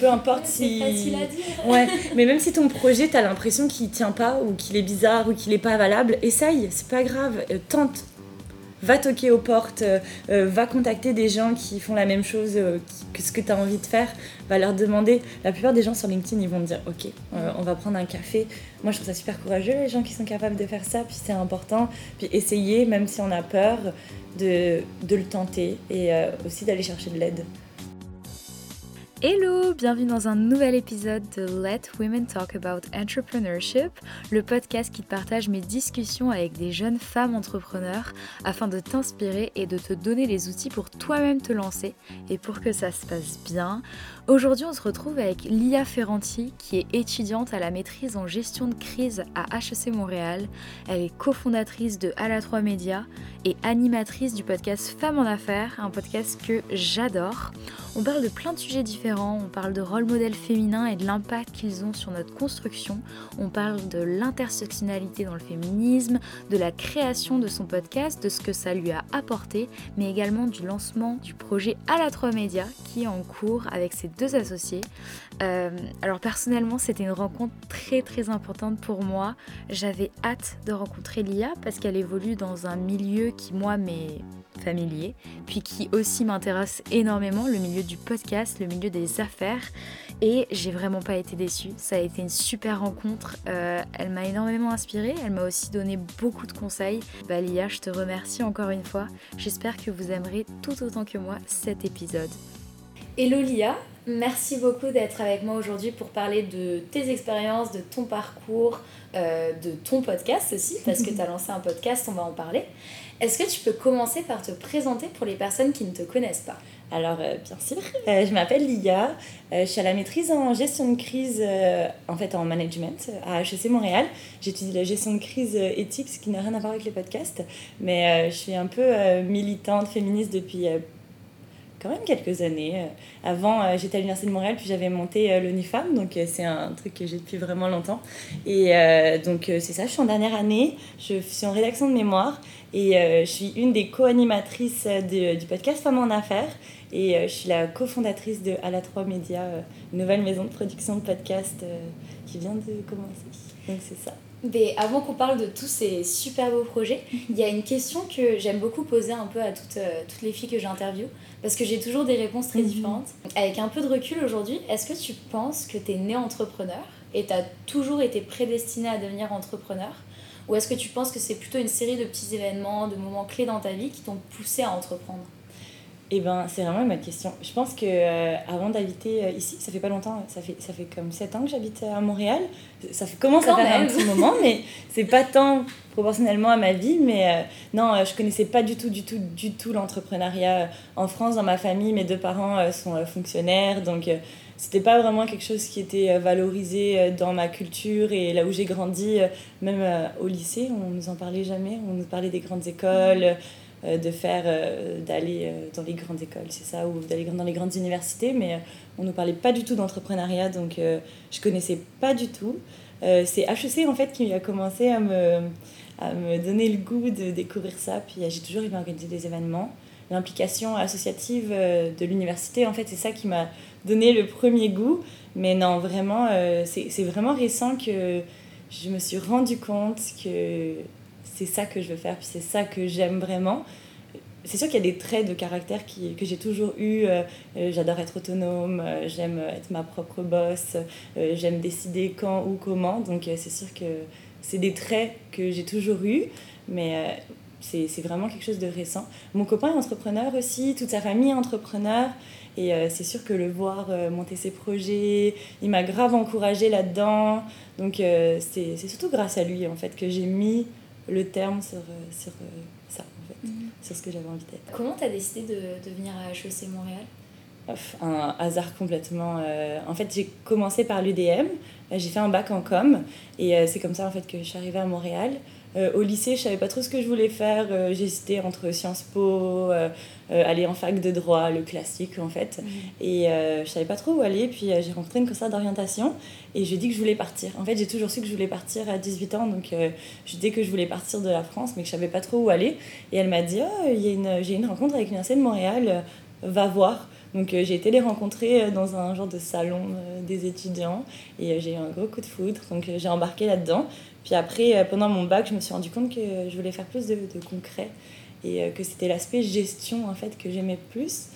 Peu importe si. C'est facile à dire. Ouais, mais même si ton projet, t'as l'impression qu'il tient pas, ou qu'il est bizarre, ou qu'il est pas valable, essaye, c'est pas grave, euh, tente. Va toquer aux portes, euh, euh, va contacter des gens qui font la même chose euh, que ce que tu as envie de faire, va leur demander. La plupart des gens sur LinkedIn, ils vont te dire Ok, euh, on va prendre un café. Moi, je trouve ça super courageux, les gens qui sont capables de faire ça, puis c'est important. Puis essayer, même si on a peur, de, de le tenter et aussi d'aller chercher de l'aide. Hello, bienvenue dans un nouvel épisode de Let Women Talk About Entrepreneurship, le podcast qui partage mes discussions avec des jeunes femmes entrepreneurs afin de t'inspirer et de te donner les outils pour toi-même te lancer et pour que ça se passe bien. Aujourd'hui, on se retrouve avec Lia Ferranti qui est étudiante à la maîtrise en gestion de crise à HEC Montréal. Elle est cofondatrice de À la 3 Média et animatrice du podcast Femmes en Affaires, un podcast que j'adore. On parle de plein de sujets différents, on parle de rôle modèle féminin et de l'impact qu'ils ont sur notre construction, on parle de l'intersectionnalité dans le féminisme, de la création de son podcast, de ce que ça lui a apporté, mais également du lancement du projet à la 3 Média qui est en cours avec ses deux associés. Euh, alors personnellement, c'était une rencontre très très importante pour moi. J'avais hâte de rencontrer Lia parce qu'elle évolue dans un milieu qui moi m'est familier, puis qui aussi m'intéresse énormément, le milieu du podcast, le milieu des affaires. Et j'ai vraiment pas été déçue. Ça a été une super rencontre. Euh, elle m'a énormément inspirée. Elle m'a aussi donné beaucoup de conseils. Bah, Lia, je te remercie encore une fois. J'espère que vous aimerez tout autant que moi cet épisode. Hello Lia, merci beaucoup d'être avec moi aujourd'hui pour parler de tes expériences, de ton parcours, euh, de ton podcast aussi, parce que tu as lancé un podcast, on va en parler. Est-ce que tu peux commencer par te présenter pour les personnes qui ne te connaissent pas? Alors, euh, bien sûr, euh, je m'appelle Lia, je suis à la maîtrise en gestion de crise, en fait en management à HEC Montréal. J'étudie la gestion de crise éthique, ce qui n'a rien à voir avec les podcasts, mais je suis un peu militante féministe depuis quand même quelques années. Euh, Avant, euh, j'étais à l'Université de Montréal, puis j'avais monté euh, l'ONU Femmes, donc c'est un truc que j'ai depuis vraiment longtemps. Et donc c'est ça, je suis en dernière année, je suis en rédaction de mémoire, et je suis une des co-animatrices du podcast Femmes en Affaires, et je suis la cofondatrice de À la 3 Média, nouvelle maison de production de podcasts euh, qui vient de commencer. Donc c'est ça. Mais avant qu'on parle de tous ces super beaux projets, il y a une question que j'aime beaucoup poser un peu à toutes, euh, toutes les filles que j'interviewe, parce que j'ai toujours des réponses très Mhm. différentes. Avec un peu de recul aujourd'hui, est-ce que tu penses que tu es née entrepreneur et tu as toujours été prédestinée à devenir entrepreneur? Ou est-ce que tu penses que c'est plutôt une série de petits événements, de moments clés dans ta vie qui t'ont poussé à entreprendre? Eh ben, c'est vraiment une bonne question. Je pense que euh, avant d'habiter euh, ici, ça fait pas longtemps, ça fait, ça fait comme 7 ans que j'habite à Montréal. Ça fait, commence à faire un petit moment, mais c'est pas tant proportionnellement à ma vie. Mais euh, non, euh, je connaissais pas du tout, du tout, du tout l'entrepreneuriat en France. Dans ma famille, mes deux parents euh, sont euh, fonctionnaires, donc euh, c'était pas vraiment quelque chose qui était euh, valorisé euh, dans ma culture et là où j'ai grandi, euh, même euh, au lycée, on nous en parlait jamais. On nous parlait des grandes écoles. euh, de faire euh, d'aller euh, dans les grandes écoles c'est ça ou d'aller dans les grandes universités mais euh, on nous parlait pas du tout d'entrepreneuriat donc euh, je connaissais pas du tout. Euh, c'est HEC en fait qui a commencé à me à me donner le goût de découvrir ça puis euh, j'ai toujours aimé organiser des événements. L'implication associative euh, de l'université en fait c'est ça qui m'a donné le premier goût. Mais non vraiment euh, c'est vraiment récent que je me suis rendu compte que c'est ça que je veux faire, puis c'est ça que j'aime vraiment. C'est sûr qu'il y a des traits de caractère qui, que j'ai toujours eu. euh, euh, j'adore être autonome, euh, j'aime être ma propre boss, j'aime décider quand ou comment. Donc c'est sûr que c'est des traits que j'ai toujours eu, mais c'est vraiment quelque chose de récent. Mon copain est entrepreneur aussi, toute sa famille est entrepreneur. Et c'est sûr que le voir monter ses projets, il m'a grave encouragée là-dedans. Donc euh, c'est surtout grâce à lui en fait que j'ai mis le terme sur, euh, sur euh, ça, en fait, sur ce que j'avais envie d'être. Comment tu as décidé de, de venir à HEC Montréal? Un hasard complètement. en fait, j'ai commencé par l'UDM, j'ai fait un bac en com, et c'est comme ça en fait que je suis arrivée à Montréal. Euh, au lycée, je savais pas trop ce que je voulais faire. Euh, j'hésitais entre Sciences Po, euh, aller en fac de droit, le classique en fait. Mhm. Et je savais pas trop où aller. Puis j'ai rencontré une conseillère d'orientation et je dit que je voulais partir. En fait, j'ai toujours su que je voulais partir à 18 ans. Donc je dis que je voulais partir de la France, mais que je savais pas trop où aller. Et elle m'a dit oh, j'ai une rencontre avec l'Université de Montréal, va voir. Donc j'ai été les rencontrer dans un genre de salon des étudiants et j'ai eu un gros coup de foudre. Donc j'ai embarqué là-dedans. Puis après, euh, pendant mon bac, je me suis rendu compte que je voulais faire plus de, concret et euh, que c'était l'aspect gestion en fait que j'aimais plus.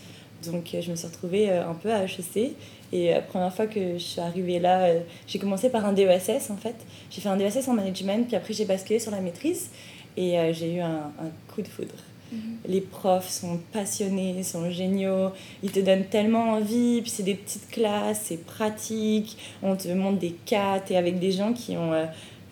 Donc euh, je me suis retrouvée un peu à HEC et la première fois que je suis arrivée là, j'ai commencé par un DESS en fait. J'ai fait un DESS en management, puis après j'ai basculé sur la maîtrise et j'ai eu un, coup de foudre. Mhm. Les profs sont passionnés, sont géniaux, ils te donnent tellement envie, puis c'est des petites classes, c'est pratique, on te montre des cas, et avec des gens qui ont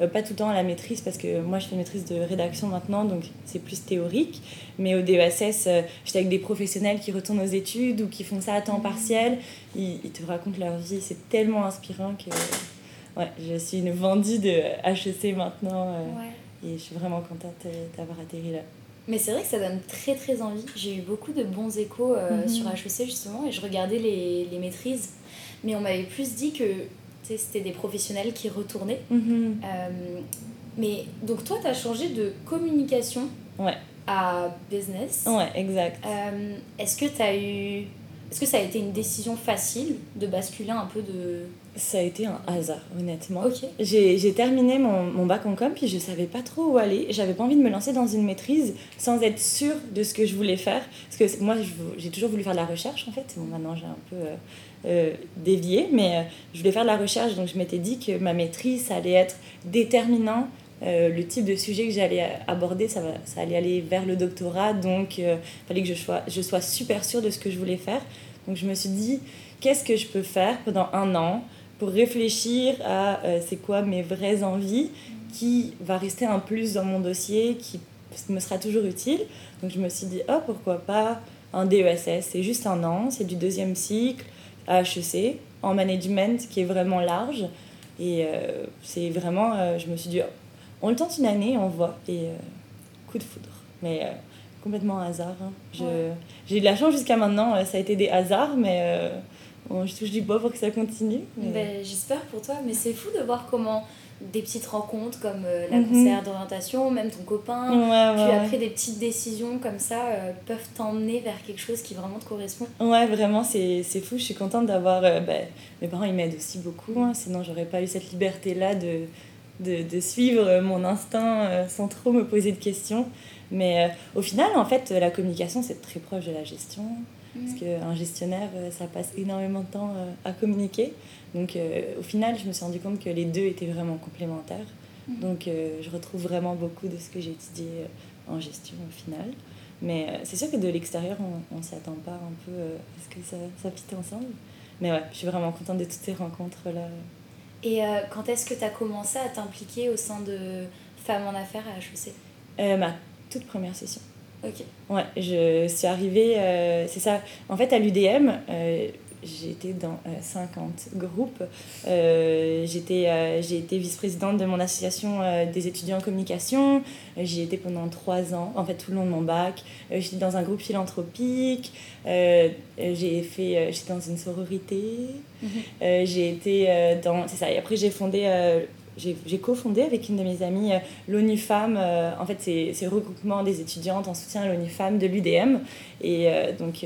pas tout le temps à la maîtrise, parce que moi je fais maîtrise de rédaction maintenant, donc c'est plus théorique. Mais au DESS, euh, j'étais avec des professionnels qui retournent aux études ou qui font ça à temps partiel. Ils, te racontent leur vie, c'est tellement inspirant que ouais, je suis une vendue de HEC maintenant. Euh, et je suis vraiment contente d'avoir atterri là. Mais c'est vrai que ça donne très très envie. J'ai eu beaucoup de bons échos mhm. sur HEC justement et je regardais les, les maîtrises. Mais on m'avait plus dit que c'était des professionnels qui retournaient. Mhm. Euh, mais donc toi, tu as changé de communication ouais. à business. Ouais, exact. Euh, est-ce que tu as eu... Est-ce que ça a été une décision facile de basculer un peu de... Ça a été un hasard, honnêtement. Ok. J'ai terminé mon, mon, bac en com, puis je savais pas trop où aller. J'avais pas envie de me lancer dans une maîtrise sans être sûre de ce que je voulais faire. Parce que moi, j'ai toujours voulu faire de la recherche, en fait. Bon, maintenant, j'ai un peu... Euh, euh, dévié, mais euh, je voulais faire de la recherche, donc je m'étais dit que ma maîtrise, ça allait être déterminant. Le type de sujet que j'allais aborder, ça, va, ça allait aller vers le doctorat, donc il fallait que je sois, je sois super sûre de ce que je voulais faire. Donc je me suis dit, qu'est-ce que je peux faire pendant un an pour réfléchir à c'est quoi mes vraies envies, qui va rester un plus dans mon dossier, qui me sera toujours utile. Donc je me suis dit, oh pourquoi pas un DESS, c'est juste un an, c'est du deuxième cycle, à HEC en management qui est vraiment large. Et euh, c'est vraiment, euh, je me suis dit, on le tente une année, on voit. Et euh, coup de foudre. Mais complètement hasard. Hein. J'ai eu de la chance jusqu'à maintenant, ça a été des hasards, mais bon, je touche du bois pour que ça continue. Ben, J'espère pour toi, mais c'est fou de voir comment des petites rencontres comme euh, la mhm. conseillère d'orientation, même ton copain, puis après des petites décisions comme ça euh, peuvent t'emmener vers quelque chose qui vraiment te correspond. Ouais, vraiment, c'est fou. Je suis contente d'avoir. Euh, ben, mes parents, ils m'aident aussi beaucoup, hein, sinon j'aurais pas eu cette liberté-là de, de, de, suivre mon instinct sans trop me poser de questions. Mais au final, en fait, la communication, c'est très proche de la gestion. Parce qu'un gestionnaire, ça passe énormément de temps à communiquer. Donc euh, au final, je me suis rendu compte que les deux étaient vraiment complémentaires. Mhm. Donc euh, je retrouve vraiment beaucoup de ce que j'ai étudié euh, en gestion au final. Mais c'est sûr que de l'extérieur, on ne s'y attend pas un peu à ce que ça, ça fit ensemble. Mais ouais, je suis vraiment contente de toutes ces rencontres-là. Et quand est-ce que tu as commencé à t'impliquer au sein de Femmes en Affaires à HEC Ma toute première session. Ok. Ouais, je suis arrivée, c'est ça. En fait, à l'UDM, j'étais dans 50 euh, groupes. Euh, j'étais, euh, j'ai été vice-présidente de mon association des étudiants en communication. J'y étais pendant trois ans, en fait tout le long de mon bac. j'étais dans un groupe philanthropique. j'ai fait, j'étais dans une sororité. Mhm. j'ai été dans, c'est ça. Et après j'ai fondé j'ai cofondé avec une de mes amies l'ONU Femmes. en fait, c'est le regroupement des étudiantes en soutien à l'ONU Femmes de l'UDM. Et donc,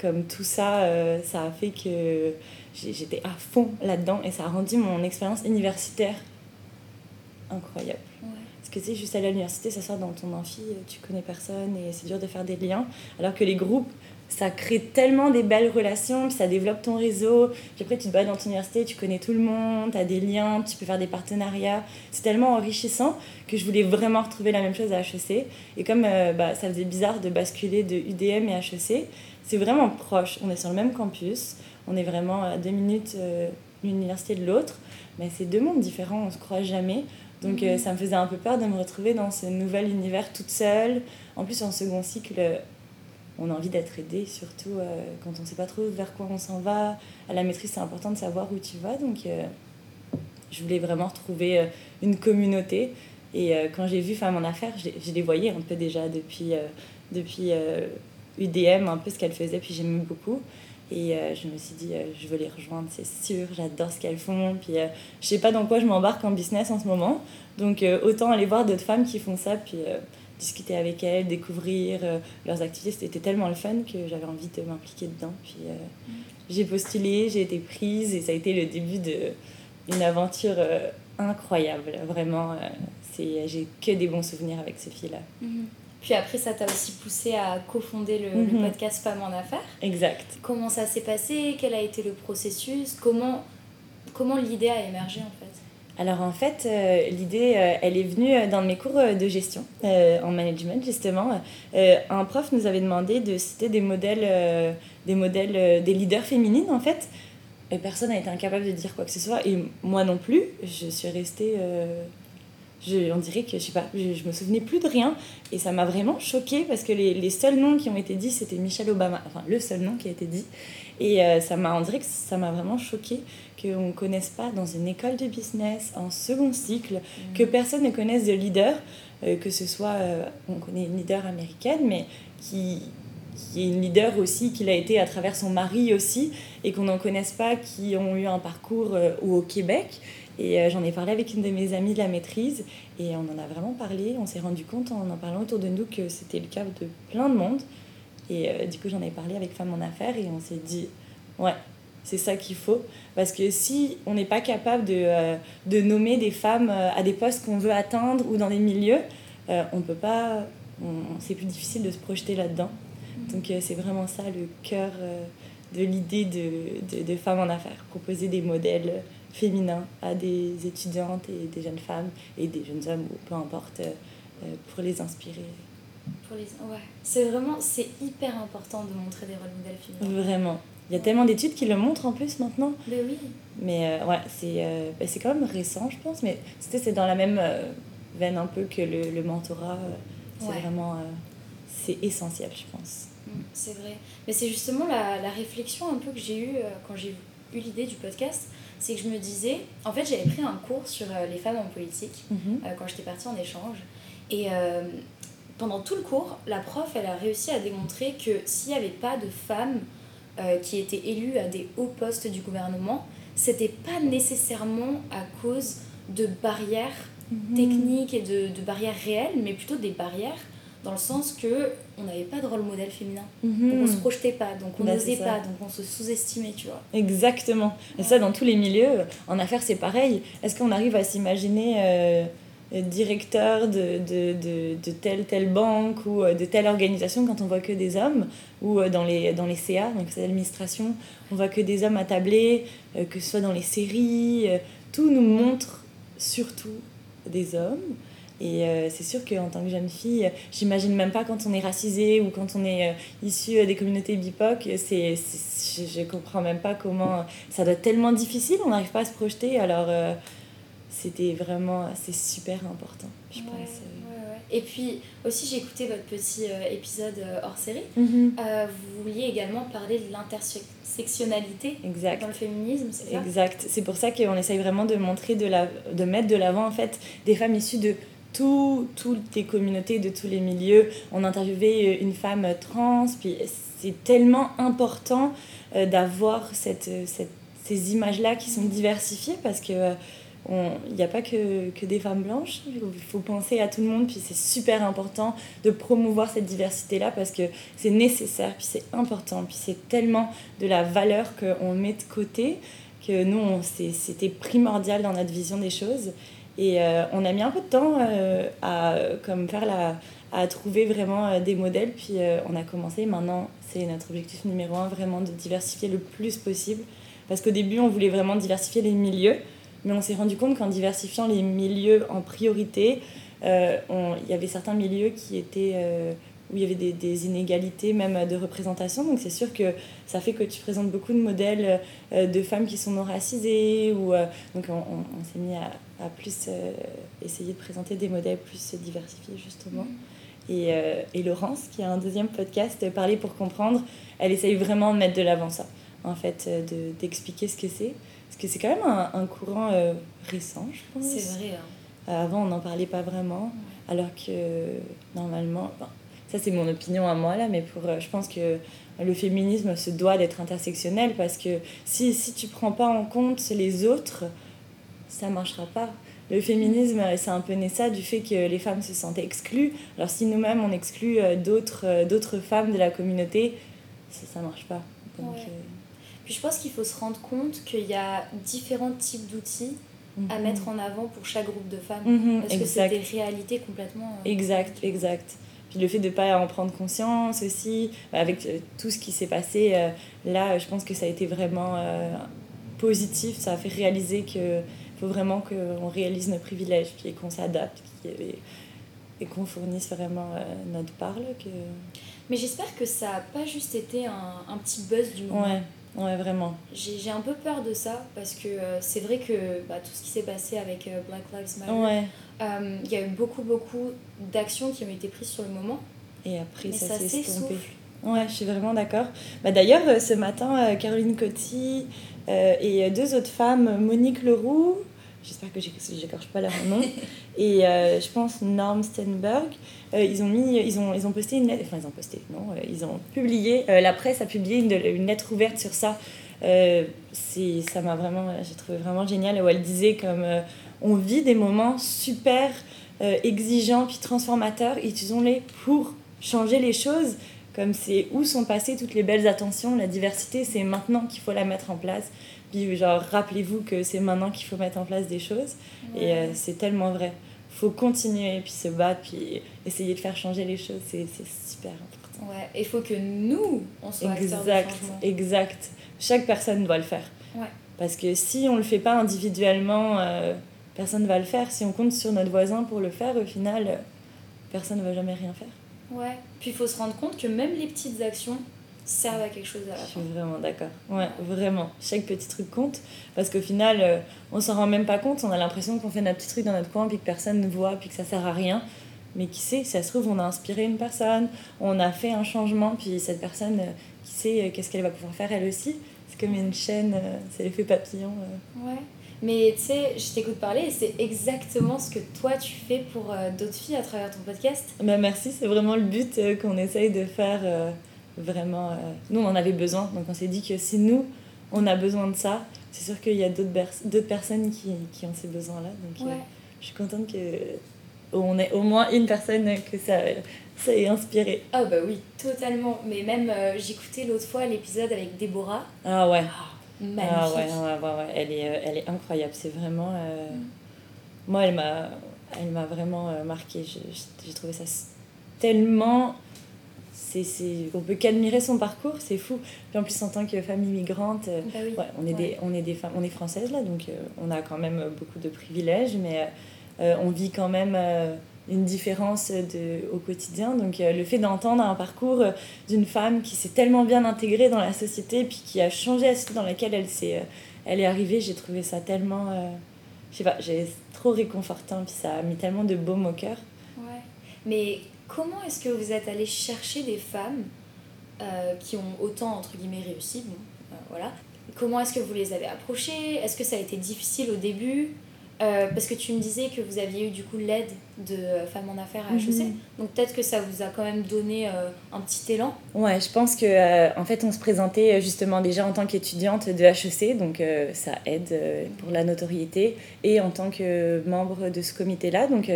comme tout ça, euh, ça a fait que j'étais à fond là-dedans et ça a rendu mon expérience universitaire incroyable. Parce que tu sais, juste aller à l'université, ça sort dans ton amphi, tu connais personne et c'est dur de faire des liens. Alors que les groupes, ça crée tellement des belles relations, puis ça développe ton réseau. Puis après, tu te bats dans ton université, tu connais tout le monde, tu as des liens, tu peux faire des partenariats. C'est tellement enrichissant que je voulais vraiment retrouver la même chose à HEC. Et comme euh, bah, ça faisait bizarre de basculer de UDM et HEC, c'est vraiment proche. On est sur le même campus, on est vraiment à deux minutes euh, l'une université de l'autre, mais c'est deux mondes différents, on se croit jamais. Donc euh, mhm. ça me faisait un peu peur de me retrouver dans ce nouvel univers toute seule. En plus, en second cycle, on a envie d'être aidé, surtout quand on ne sait pas trop vers quoi on s'en va. À la maîtrise, c'est important de savoir où tu vas. Donc, je voulais vraiment retrouver une communauté. Et quand j'ai vu Femmes en Affaires, je, les voyais un peu déjà depuis, depuis UDM, un peu ce qu'elles faisaient, puis j'aimais beaucoup. Et euh, je me suis dit, euh, je veux les rejoindre, c'est sûr, j'adore ce qu'elles font. Puis euh, je sais pas dans quoi je m'embarque en business en ce moment. Donc autant aller voir d'autres femmes qui font ça, puis discuter avec elles, découvrir leurs activités. C'était tellement le fun que j'avais envie de m'impliquer dedans. Puis j'ai postulé, j'ai été prise et ça a été le début d'une aventure incroyable. Vraiment, j'ai que des bons souvenirs avec ces filles-là. Mm-hmm. Puis après, ça t'a aussi poussé à cofonder le, le, mhm. podcast Femmes en Affaires. Exact. Comment ça s'est passé? Quel a été le processus? Comment, comment l'idée a émergé en fait? Alors en fait, euh, l'idée, euh, elle est venue euh, dans mes cours de gestion en management justement. un prof nous avait demandé de citer des modèles, des modèles, des leaders féminines en fait. Personne n'a été incapable de dire quoi que ce soit et moi non plus. Je suis restée je, on dirait que je sais pas, je, je, me souvenais plus de rien et ça m'a vraiment choquée parce que les, les, seuls noms qui ont été dits c'était Michelle Obama, enfin le seul nom qui a été dit et euh, ça m'a, on dirait que ça m'a vraiment choqué qu'on ne connaisse pas dans une école de business en second cycle, que mm. personne ne connaisse de leader, euh, que ce soit, euh, on connaît une leader américaine mais qui, qui est une leader aussi, qu'il a été à travers son mari aussi, et qu'on n'en connaisse pas, qui ont eu un parcours au Québec. Et j'en ai parlé avec une de mes amies de la maîtrise et on en a vraiment parlé. On s'est rendu compte en en parlant autour de nous que c'était le cas de plein de monde. Et euh, du coup, j'en ai parlé avec Femmes en Affaires et on s'est dit, ouais, c'est ça qu'il faut. Parce que si on n'est pas capable de, euh, de, nommer des femmes à des postes qu'on veut atteindre ou dans des milieux, on peut pas. c'est plus difficile de se projeter là-dedans. Donc, c'est vraiment ça le cœur de l'idée de, de, de, Femmes en Affaires, proposer des modèles féminin à des étudiantes et des jeunes femmes et des jeunes hommes, ou peu importe, euh, euh, pour les inspirer. Pour les... Ouais. C'est vraiment, c'est hyper important de montrer des rôles modèles féminins. Vraiment. Il y a tellement d'études qui le montrent en plus maintenant. Mais oui. Mais euh, ouais, c'est bah, c'est quand même récent, je pense. Mais c'est dans la même veine un peu que le, le mentorat. c'est vraiment... c'est essentiel, je pense. Mmh, c'est vrai. Mais c'est justement la, la, réflexion un peu que j'ai eue quand j'ai eu l'idée du podcast c'est que je me disais, en fait j'avais pris un cours sur euh, les femmes en politique mhm. euh, quand j'étais partie en échange. Et euh, pendant tout le cours, la prof, elle a réussi à démontrer que s'il n'y avait pas de femmes qui étaient élues à des hauts postes du gouvernement, c'était pas nécessairement à cause de barrières mhm. techniques et de, de barrières réelles, mais plutôt des barrières dans le sens que on n'avait pas de rôle modèle féminin. Mhm. Donc on se projetait pas, donc on bah, n'osait pas, donc on se sous-estimait, tu vois. Exactement. Et ça, dans tous les milieux, en affaires, c'est pareil. Est-ce qu'on arrive à s'imaginer euh, directeur de, de, de, de, telle, telle banque ou euh, de telle organisation quand on voit que des hommes Ou euh, dans, les, dans les CA, donc c'est l'administration, on voit que des hommes attablés, que ce soit dans les séries, tout nous montre surtout des hommes. Et euh, c'est sûr qu'en tant que jeune fille, j'imagine même pas quand on est racisé ou quand on est euh, issu euh, des communautés BIPOC, c'est, je, comprends même pas comment ça doit être tellement difficile, on n'arrive pas à se projeter. Alors c'était vraiment, c'est super important, je pense. Et puis aussi, j'ai écouté votre petit épisode hors série. Mm-hmm. vous vouliez également parler de l'intersectionnalité dans le féminisme, c'est ça? Exact. C'est pour ça qu'on essaye vraiment de montrer, de, la, de mettre de l'avant en fait des femmes issues de toutes les communautés, de tous les milieux. On interviewait une femme trans, puis c'est tellement important euh, d'avoir cette, cette, ces images-là qui sont diversifiées parce que euh, il n'y a pas que, que, des femmes blanches, il faut penser à tout le monde, puis c'est super important de promouvoir cette diversité-là parce que c'est nécessaire, puis c'est important, puis c'est tellement de la valeur qu'on met de côté que nous, c'était primordial dans notre vision des choses. Et euh, on a mis un peu de temps euh, à, comme faire la, à trouver vraiment euh, des modèles. Puis on a commencé. Maintenant, c'est notre objectif numéro un, vraiment de diversifier le plus possible. Parce qu'au début, on voulait vraiment diversifier les milieux. Mais on s'est rendu compte qu'en diversifiant les milieux en priorité, il y avait certains milieux qui étaient où il y avait des, des, inégalités même de représentation. Donc c'est sûr que ça fait que tu présentes beaucoup de modèles euh, de femmes qui sont non racisées. Ou, euh, donc on, on, s'est mis à, à plus euh, essayer de présenter des modèles plus diversifiés justement. Et, et, Laurence, qui a un deuxième podcast, Parler pour comprendre, elle essaye vraiment de mettre de l'avant ça, en fait, d'expliquer ce que c'est. Parce que c'est quand même un, un courant récent, je pense. C'est vrai. Hein. avant, on n'en parlait pas vraiment, alors que normalement, ça c'est mon opinion à moi là, mais pour, je pense que le féminisme se doit d'être intersectionnel parce que si, si tu prends pas en compte les autres, ça marchera pas. Le féminisme, c'est un peu né ça du fait que les femmes se sentent exclues. Alors si nous-mêmes on exclut euh, d'autres, euh, d'autres femmes de la communauté, ça ne marche pas. Donc, euh, Puis je pense qu'il faut se rendre compte qu'il y a différents types d'outils à mhm. mettre en avant pour chaque groupe de femmes. Mhm, parce que c'est des réalités complètement... exact, exact. Puis le fait de ne pas en prendre conscience aussi, avec tout ce qui s'est passé, là, je pense que ça a été vraiment positif. Ça a fait réaliser que il faut vraiment qu'on réalise nos privilèges, puis qu'on s'adapte, et, qu'on fournisse vraiment euh, notre part. que... Mais j'espère que ça n'a pas juste été un, un, petit buzz du moment. Ouais, ouais vraiment. J'ai un peu peur de ça, parce que euh, c'est vrai que bah, tout ce qui s'est passé avec euh, Black Lives Matter, ouais. il y a eu beaucoup, beaucoup d'actions qui ont été prises sur le moment. Et après, ça, ça s'est estompé. Ouais, je suis vraiment d'accord. Bah, D'ailleurs, ce matin, Caroline Coty et deux autres femmes, Monique Leroux, j'espère que j'écorche pas leur nom, et euh, je pense Norm Stenberg, euh, ils ont mis, ils ont, ils ont posté une lettre, enfin ils ont posté, non, euh, ils ont publié, la presse a publié une, une, lettre ouverte sur ça. c'est, ça m'a vraiment, j'ai trouvé vraiment génial où elle disait comme on vit des moments super exigeants puis transformateurs, utilisons-les pour changer les choses. Comme c'est où sont passées toutes les belles attentions, la diversité, c'est maintenant qu'il faut la mettre en place. Puis genre, rappelez-vous que c'est maintenant qu'il faut mettre en place des choses. Et euh, c'est tellement vrai. faut continuer, puis se battre, puis essayer de faire changer les choses. C'est super important. Ouais, il faut que nous, on soit exact, Exact. Chaque personne doit le faire. Ouais. Parce que si on ne le fait pas individuellement, euh, personne ne va le faire. Si on compte sur notre voisin pour le faire, au final, euh, personne ne va jamais rien faire. Ouais. Puis il faut se rendre compte que même les petites actions, servent à quelque chose à la fin. Je suis vraiment d'accord. Ouais, vraiment. Chaque petit truc compte. Parce qu'au final, euh, on s'en rend même pas compte. On a l'impression qu'on fait notre petit truc dans notre coin, puis que personne ne voit, puis que ça sert à rien. Mais qui sait, si ça se trouve, on a inspiré une personne, on a fait un changement, puis cette personne, euh, qui sait euh, qu'est-ce qu'elle va pouvoir faire elle aussi. C'est comme une chaîne, c'est l'effet papillon. Ouais. Mais tu sais, je t'écoute parler et c'est exactement ce que toi tu fais pour d'autres filles à travers ton podcast. Bah merci, c'est vraiment le but qu'on essaye de faire vraiment. Euh, nous, on en avait besoin. Donc, on s'est dit que si nous, on a besoin de ça, c'est sûr qu'il y a d'autres personnes qui, qui, ont ces besoins-là. Donc, euh, je suis contente que on ait au moins une personne que ça, ça ait inspiré. Ah, bah oui, totalement. Mais même, euh, j'écoutais l'autre fois l'épisode avec Déborah. Ah, ouais. Oh, magnifique. Ah, ouais, ouais, ouais, Elle, est, elle est incroyable. C'est vraiment. Mm. Moi, elle m'a, elle m'a vraiment marqué. J'ai trouvé ça tellement c'est, on peut qu'admirer son parcours, c'est fou. Puis en plus, en tant que femme immigrante, euh, bah on, est Des, on, est des femmes, on est françaises là, donc euh, on a quand même beaucoup de privilèges, mais euh, on vit quand même une différence de, au quotidien. Donc le fait d'entendre un parcours d'une femme qui s'est tellement bien intégrée dans la société, puis qui a changé la société dans laquelle elle, s'est, elle est arrivée, j'ai trouvé ça tellement. je sais pas, j'ai trop réconfortant, puis ça a mis tellement de baume au cœur. Ouais. Mais comment est-ce que vous êtes allé chercher des femmes euh, qui ont autant, entre guillemets, réussi? Euh, voilà. Comment est-ce que vous les avez approchées? Est-ce que ça a été difficile au début? Euh, parce que tu me disais que vous aviez eu du coup l'aide de Femmes en Affaires à HEC, mhm. donc peut-être que ça vous a quand même donné euh, un petit élan. Ouais, je pense que euh, en fait on se présentait justement déjà en tant qu'étudiante de HEC, donc ça aide pour la notoriété, et en tant que membre de ce comité-là, donc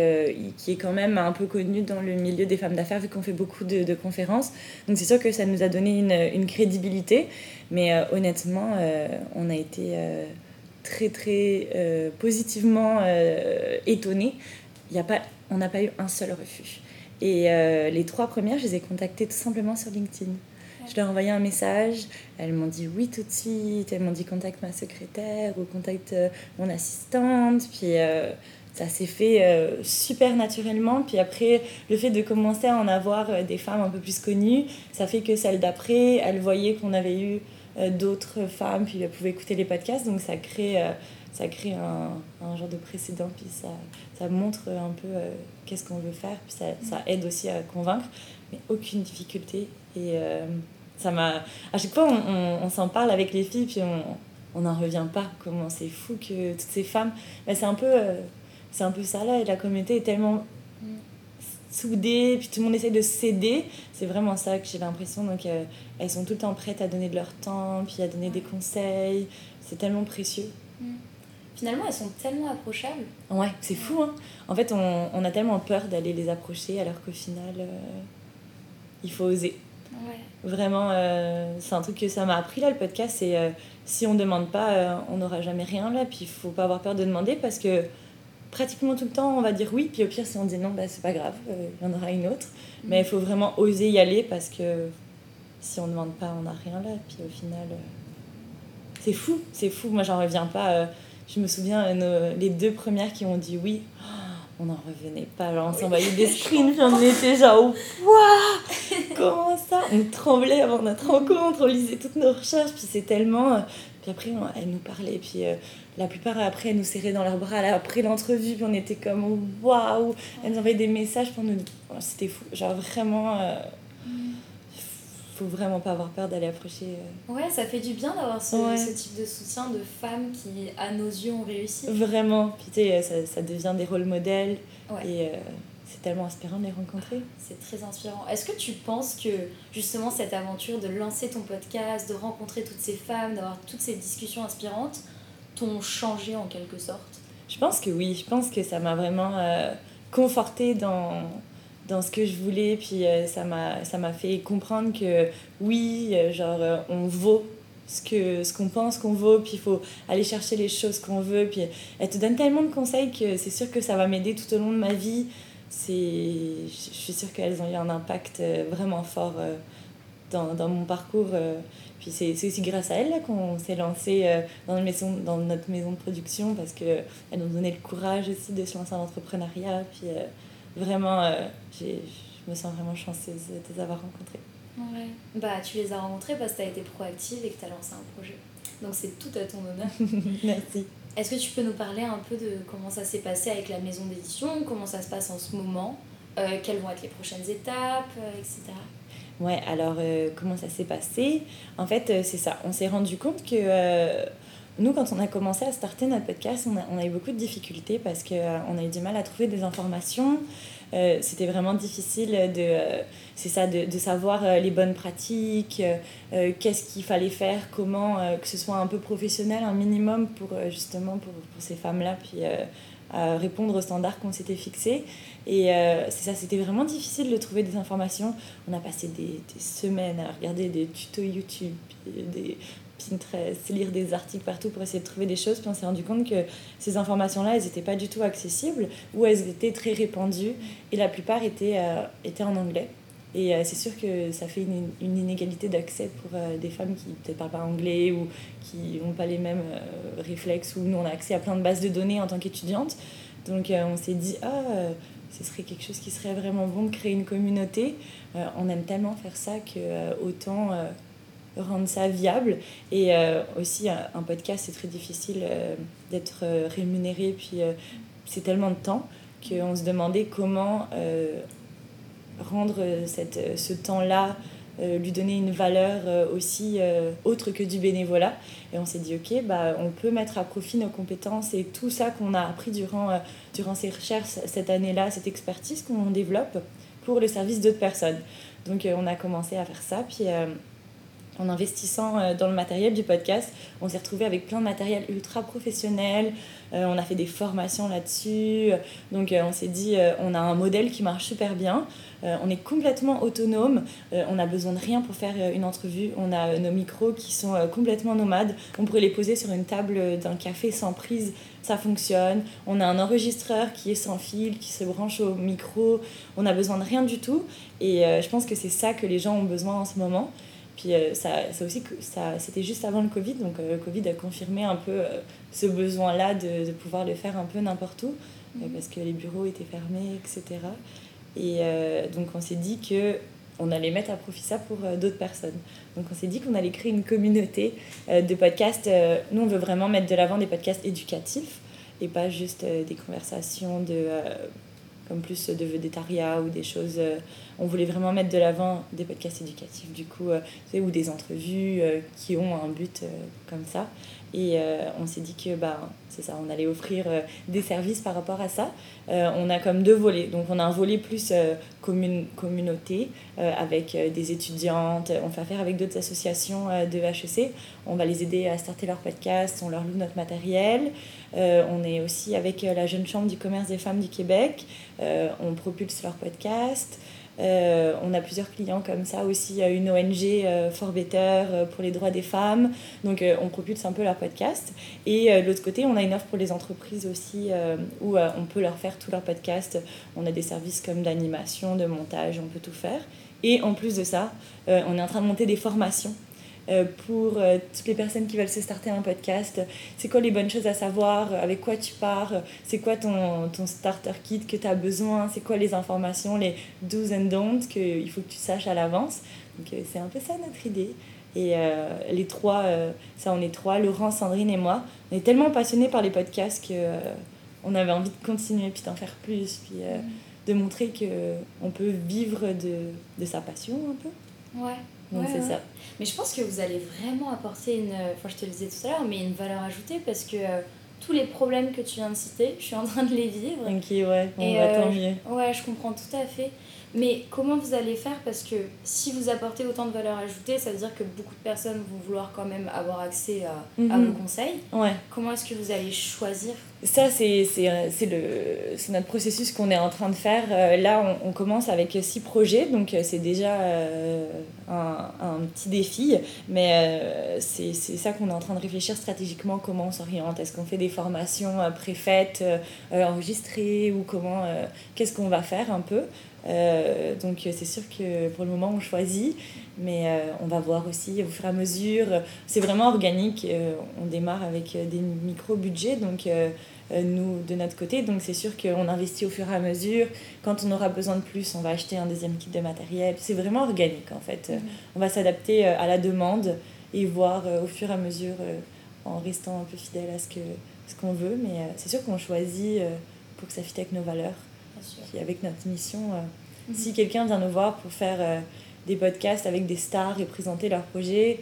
qui est quand même un peu connu dans le milieu des femmes d'affaires vu qu'on fait beaucoup de, conférences. Donc c'est sûr que ça nous a donné une, une crédibilité, mais honnêtement on a été très très euh, positivement euh, étonnée. Y a pas, on n'a pas eu un seul refus. Et euh, les trois premières, je les ai contactées tout simplement sur LinkedIn. Je leur ai envoyé un message, elles m'ont dit oui tout de suite, elles m'ont dit contacte ma secrétaire ou contacte mon assistante. Puis ça s'est fait super naturellement. Puis après, le fait de commencer à en avoir des femmes un peu plus connues, ça fait que celle d'après, elles voyaient qu'on avait eu euh, d'autres femmes, puis elles pouvaient écouter les podcasts. Donc ça crée, euh, ça crée un, un, genre de précédent, puis ça, ça montre un peu euh, qu'est-ce qu'on veut faire, puis ça, ça, aide aussi à convaincre, mais aucune difficulté. Et euh, ça m'a. À chaque fois, on, on, on s'en parle avec les filles, puis on n'en revient pas. Comment c'est fou que toutes ces femmes. Mais c'est un peu. Euh, c'est un peu ça là, et la communauté est tellement soudée, puis tout le monde essaie de céder. C'est vraiment ça que j'ai l'impression. Donc, elles sont tout le temps prêtes à donner de leur temps, puis à donner des conseils. C'est tellement précieux. Mm finalement, elles sont tellement approchables. Ouais, c'est fou. Hein en fait, on, on, a tellement peur d'aller les approcher alors qu'au final, euh, il faut oser. Ouais. Vraiment, euh, c'est un truc que ça m'a appris là, le podcast. C'est euh, si on ne demande pas, euh, on n'aura jamais rien là. Puis il faut pas avoir peur de demander parce que pratiquement tout le temps, on va dire oui. Puis au pire, si on dit non, bah, c'est pas grave, il y en aura une autre. Mmh. Mais il faut vraiment oser y aller parce que si on ne demande pas, on n'a rien là. Puis au final, c'est fou, c'est fou. Moi, j'en reviens pas je me souviens, nos, les deux premières qui ont dit oui, on n'en revenait pas. Genre, on s'envoyait des screens, puis on était genre, waouh, comment ça? On tremblait avant notre rencontre, on lisait toutes nos recherches, puis c'est tellement. Puis après, on, elles nous parlaient, puis euh, la plupart après, elles nous serraient dans leurs bras après l'entrevue, puis on était comme, waouh Elles nous envoyaient des messages pour nous. C'était fou, genre vraiment. Euh, faut vraiment pas avoir peur d'aller approcher. Euh... Ouais, ça fait du bien d'avoir ce, ouais. ce, type de soutien de femmes qui, à nos yeux, ont réussi. Vraiment. Puis tu sais, ça, ça, devient des rôles modèles. Ouais. Et euh, c'est tellement inspirant de les rencontrer. C'est très inspirant. Est-ce que tu penses que justement cette aventure de lancer ton podcast, de rencontrer toutes ces femmes, d'avoir toutes ces discussions inspirantes, t'ont changé en quelque sorte? Je pense que oui. Je pense que ça m'a vraiment euh, confortée dans dans ce que je voulais puis euh, ça m'a fait comprendre que oui euh, genre euh, on vaut ce que ce qu'on pense qu'on vaut puis il faut aller chercher les choses qu'on veut puis elle te donne tellement de conseils que c'est sûr que ça va m'aider tout au long de ma vie je suis sûre qu'elles ont eu un impact vraiment fort dans, dans mon parcours puis c'est aussi grâce à elles qu'on s'est lancé dans, une maison, dans notre maison de production parce qu'elles nous donné le courage aussi de se lancer en entrepreneuriat puis vraiment, euh, je me sens vraiment chanceuse de les avoir rencontrés. Ouais. Bah, tu les as rencontrés parce que tu as été proactive et que tu as lancé un projet. Donc c'est tout à ton honneur. Merci. Est-ce que tu peux nous parler un peu de comment ça s'est passé avec la maison d'édition, comment ça se passe en ce moment, euh, quelles vont être les prochaines étapes, euh, etc. Ouais, alors euh, comment ça s'est passé? En fait, euh, c'est ça. On s'est rendu compte que nous, quand on a commencé à starter notre podcast, on a, on a eu beaucoup de difficultés parce qu'on euh, a eu du mal à trouver des informations. Euh, C'était vraiment difficile de, euh, ça, de, de, savoir euh, les bonnes pratiques, qu'est-ce qu'il fallait faire, comment, que ce soit un peu professionnel, un minimum pour justement pour, pour ces femmes-là, puis répondre aux standards qu'on s'était fixés. Et c'est ça, c'était vraiment difficile de trouver des informations. On a passé des, des semaines à regarder des tutos YouTube, des, Pinterest, lire des articles partout pour essayer de trouver des choses. Puis on s'est rendu compte que ces informations-là, elles n'étaient pas du tout accessibles ou elles étaient très répandues et la plupart étaient, euh, étaient en anglais. Et euh, c'est sûr que ça fait une, inégalité d'accès pour euh, des femmes qui peut-être parlent pas anglais ou qui n'ont pas les mêmes réflexes. Ou nous, on a accès à plein de bases de données en tant qu'étudiante. Donc on s'est dit, ah, ce serait quelque chose qui serait vraiment bon de créer une communauté. on aime tellement faire ça que autant rendre ça viable. Et euh, aussi, un podcast, c'est très difficile euh, d'être euh, rémunéré. Puis c'est tellement de temps qu'on se demandait comment rendre cette, ce temps-là, lui donner une valeur aussi autre que du bénévolat. Et on s'est dit, OK, bah, on peut mettre à profit nos compétences et tout ça qu'on a appris durant, durant ces recherches cette année-là, cette expertise qu'on développe pour le service d'autres personnes. Donc on a commencé à faire ça. Puis en investissant euh, dans le matériel du podcast, on s'est retrouvé avec plein de matériel ultra professionnel. Euh, on a fait des formations là-dessus. Donc euh, on s'est dit, on a un modèle qui marche super bien. On est complètement autonome. On n'a besoin de rien pour faire une entrevue. On a nos micros qui sont complètement nomades. On pourrait les poser sur une table d'un café sans prise. Ça fonctionne. On a un enregistreur qui est sans fil, qui se branche au micro. On n'a besoin de rien du tout. Et je pense que c'est ça que les gens ont besoin en ce moment. Puis euh, ça, ça aussi, ça, c'était juste avant le Covid, donc euh, le Covid a confirmé un peu euh, ce besoin-là de, de pouvoir le faire un peu n'importe où, parce que les bureaux étaient fermés, etc. Et donc on s'est dit que on allait mettre à profit ça pour d'autres personnes. Donc on s'est dit qu'on allait créer une communauté de podcasts. nous, on veut vraiment mettre de l'avant des podcasts éducatifs et pas juste des conversations de comme plus de vedettariat ou des choses. Euh, on voulait vraiment mettre de l'avant des podcasts éducatifs, du coup, euh, ou des entrevues euh, qui ont un but comme ça. Et on s'est dit que bah, c'est ça, on allait offrir des services par rapport à ça. on a comme deux volets. Donc on a un volet plus commune, communauté avec des étudiantes. On fait affaire avec d'autres associations de HEC. On va les aider à starter leur podcast, on leur loue notre matériel. on est aussi avec la Jeune Chambre du commerce des femmes du Québec. on propulse leur podcast. Euh, on a plusieurs clients comme ça aussi, une ONG euh, For Better euh, pour les droits des femmes. Donc on propulse un peu leur podcast. Et de l'autre côté, on a une offre pour les entreprises aussi où on peut leur faire tout leur podcast. On a des services comme d'animation, de montage, on peut tout faire. Et en plus de ça, on est en train de monter des formations euh, pour euh, toutes les personnes qui veulent se starter un podcast. C'est quoi les bonnes choses à savoir? Avec quoi tu pars? C'est quoi ton, ton starter kit que tu as besoin? C'est quoi les informations, les do's and don'ts qu'il faut que tu saches à l'avance? Donc euh, c'est un peu ça notre idée. Et les trois, ça on est trois, Laurent, Sandrine et moi, on est tellement passionnés par les podcasts que on avait envie de continuer, puis d'en faire plus, puis de montrer qu'on peut vivre de, de sa passion un peu. Ouais. Donc c'est ça. Mais je pense que vous allez vraiment apporter une, enfin je te le disais tout à l'heure, mais une valeur ajoutée parce que euh, tous les problèmes que tu viens de citer, je suis en train de les vivre. Ok, ouais, on va tant mieux. Ouais, je comprends tout à fait. Mais comment vous allez faire? Parce que si vous apportez autant de valeur ajoutée, ça veut dire que beaucoup de personnes vont vouloir quand même avoir accès à, à mhm. vos conseils. Ouais. Comment est-ce que vous allez choisir? Ça, c'est notre processus qu'on est en train de faire. Euh, là, on, on, commence avec six projets, donc euh, c'est déjà euh, un, un, petit défi. Mais c'est ça qu'on est en train de réfléchir stratégiquement, comment on s'oriente. Est-ce qu'on fait des formations préfaites, enregistrées, ou comment, qu'est-ce qu'on va faire un peu? Euh, donc c'est sûr que pour le moment on choisit, mais euh, on va voir aussi au fur et à mesure. C'est vraiment organique. Euh, on démarre avec des micro-budgets, donc nous de notre côté. Donc c'est sûr qu'on investit au fur et à mesure. Quand on aura besoin de plus, on va acheter un deuxième kit de matériel. C'est vraiment organique en fait. Mm-hmm. On va s'adapter à la demande et voir au fur et à mesure en restant un peu fidèle à ce que ce qu'on veut. Mais c'est sûr qu'on choisit pour que ça fitte avec nos valeurs avec notre mission. Euh, mhm. Si quelqu'un vient nous voir pour faire euh, des podcasts avec des stars et présenter leur projet,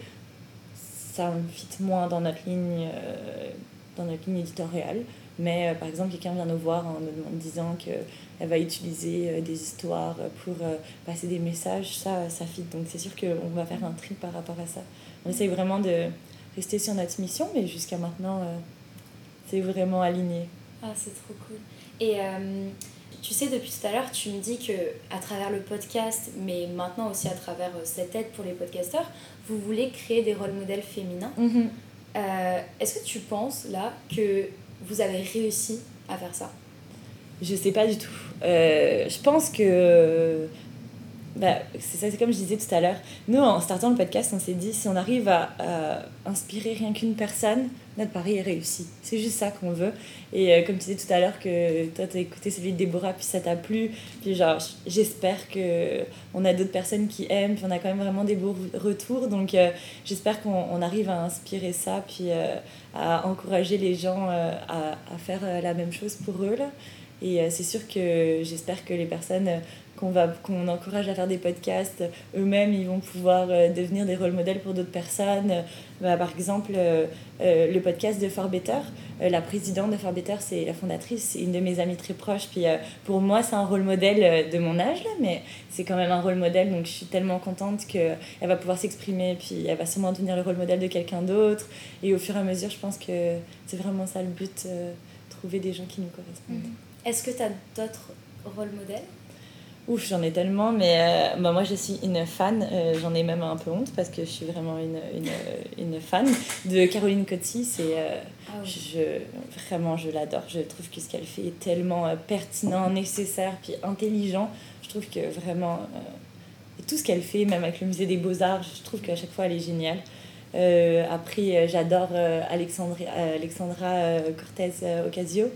ça me fit moins dans notre ligne, euh, dans notre ligne éditoriale. Mais par exemple, quelqu'un vient nous voir en nous disant qu'elle va utiliser des histoires pour passer des messages, ça, ça fit. Donc c'est sûr qu'on va faire un tri par rapport à ça. On essaye vraiment de rester sur notre mission, mais jusqu'à maintenant, c'est vraiment aligné. Ah, c'est trop cool. Et tu sais, depuis tout à l'heure, tu me dis que à travers le podcast, mais maintenant aussi à travers euh, cette aide pour les podcasteurs, vous voulez créer des rôles modèles féminins. Mm-hmm. Euh, est-ce que tu penses là que vous avez réussi à faire ça? Je sais pas du tout. Euh, je pense que bah, c'est ça, c'est comme je disais tout à l'heure. Nous, en startant le podcast, on s'est dit si on arrive à, inspirer rien qu'une personne, notre pari est réussi. C'est juste ça qu'on veut. Et euh, comme tu disais tout à l'heure que toi, tu as écouté celui de Déborah, puis ça t'a plu. Puis genre, j'espère qu'on a d'autres personnes qui aiment, puis on a quand même vraiment des beaux retours. Donc euh, j'espère qu'on arrive à inspirer ça, puis euh, à encourager les gens à, faire la même chose pour eux. Et c'est sûr que j'espère que les personnes qu'on va encourage à faire des podcasts eux-mêmes ils vont pouvoir euh, devenir des rôles modèles pour d'autres personnes. Bah, par exemple euh, euh, le podcast de For Better la présidente de For Better c'est la fondatrice c'est une de mes amies très proches puis pour moi c'est un rôle modèle de mon âge là mais c'est quand même un rôle modèle donc je suis tellement contente que elle va pouvoir s'exprimer puis elle va sûrement devenir le rôle modèle de quelqu'un d'autre. Et au fur et à mesure je pense que c'est vraiment ça le but trouver des gens qui nous correspondent. Est-ce que tu as d'autres rôles modèles? Ouf, j'en ai tellement, mais euh, bah, moi je suis une fan, euh, j'en ai même un peu honte parce que je suis vraiment une, une, une fan de Caroline Coty. C'est, euh, ah je, vraiment, je l'adore. Je trouve que ce qu'elle fait est tellement pertinent, nécessaire, puis intelligent. Je trouve que vraiment, tout ce qu'elle fait, même avec le musée des beaux-arts, je trouve qu'à chaque fois elle est géniale. après, j'adore Alexandra, Cortez Ocasio,